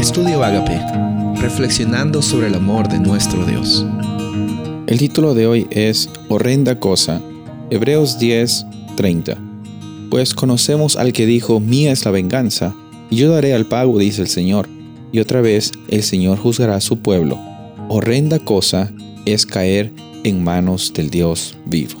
Estudio Agape, reflexionando sobre el amor de nuestro Dios. El título de hoy es Horrenda cosa, Hebreos 10, 30. Pues conocemos al que dijo, mía es la venganza, y yo daré al pago, dice el Señor. Y otra vez el Señor juzgará a su pueblo. Horrenda cosa es caer en manos del Dios vivo.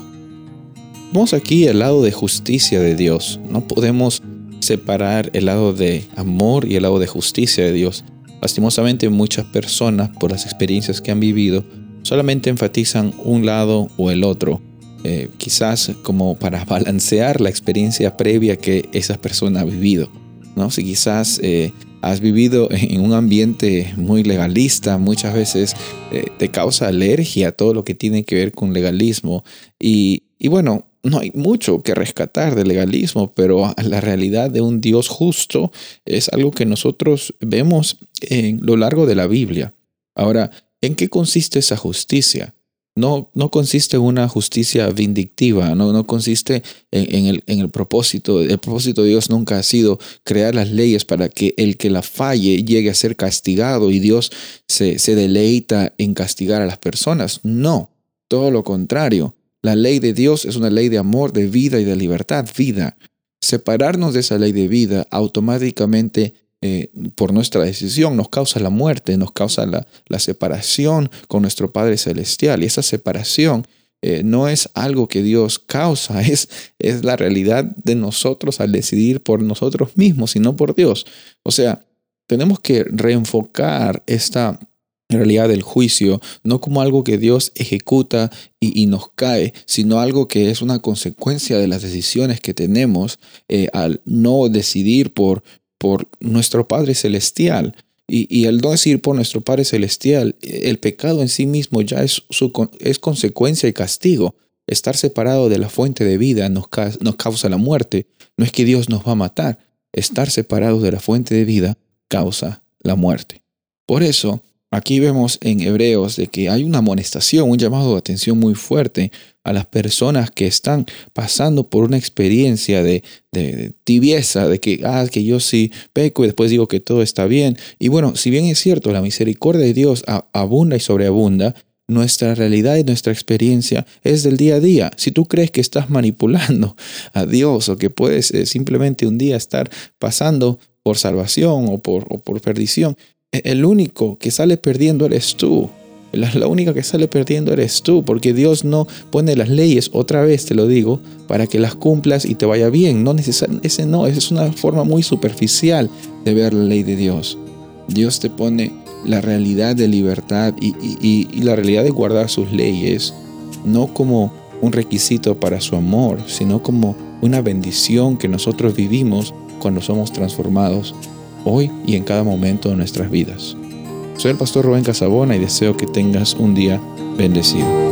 Vamos aquí al lado de justicia de Dios. No podemos separar el lado de amor y el lado de justicia de Dios. Lastimosamente muchas personas, por las experiencias que han vivido, solamente enfatizan un lado o el otro, eh, quizás como para balancear la experiencia previa que esa persona ha vivido. ¿no? Si quizás eh, has vivido en un ambiente muy legalista, muchas veces eh, te causa alergia todo lo que tiene que ver con legalismo. Y, y bueno, no hay mucho que rescatar del legalismo, pero la realidad de un Dios justo es algo que nosotros vemos en lo largo de la Biblia. Ahora, ¿en qué consiste esa justicia? No, no consiste en una justicia vindictiva, no, no consiste en, el, en, el, propósito. El propósito de Dios nunca ha sido crear las leyes para que el que la falle llegue a ser castigado y Dios se, se deleita en castigar a las personas. No, todo lo contrario. La ley de Dios es una ley de amor, de vida y de libertad, vida. Separarnos de esa ley de vida automáticamente eh, por nuestra decisión nos causa la muerte, nos causa la, separación con nuestro Padre Celestial. Y esa separación eh, no es algo que Dios causa, es, es la realidad de nosotros al decidir por nosotros mismos y no por Dios. O sea, tenemos que reenfocar esta realidad del juicio, no como algo que Dios ejecuta y, nos cae, sino algo que es una consecuencia de las decisiones que tenemos eh, al no decidir por, por nuestro Padre Celestial. Y, y, al no decidir por nuestro Padre Celestial, el pecado en sí mismo ya es, su, es consecuencia y castigo. Estar separado de la fuente de vida nos, nos causa la muerte. No es que Dios nos va a matar. Estar separados de la fuente de vida causa la muerte. Por eso, Aquí vemos en Hebreos de que hay una amonestación, un llamado de atención muy fuerte a las personas que están pasando por una experiencia de, tibieza, de que, ah, que yo sí peco y después digo que todo está bien. Y bueno, si bien es cierto, la misericordia de Dios abunda y sobreabunda, nuestra realidad y nuestra experiencia es del día a día. Si tú crees que estás manipulando a Dios o que puedes eh, simplemente un día estar pasando por salvación o por, o por perdición, el único que sale perdiendo eres tú. La, única que sale perdiendo eres tú, porque Dios no pone las leyes, otra vez te lo digo, para que las cumplas y te vaya bien. No ese no, esa es una forma muy superficial de ver la ley de Dios. Dios te pone la realidad de libertad y la realidad de guardar sus leyes, no como un requisito para su amor, sino como una bendición que nosotros vivimos cuando somos transformados hoy y en cada momento de nuestras vidas. Soy el pastor Rubén Casabona y deseo que tengas un día bendecido.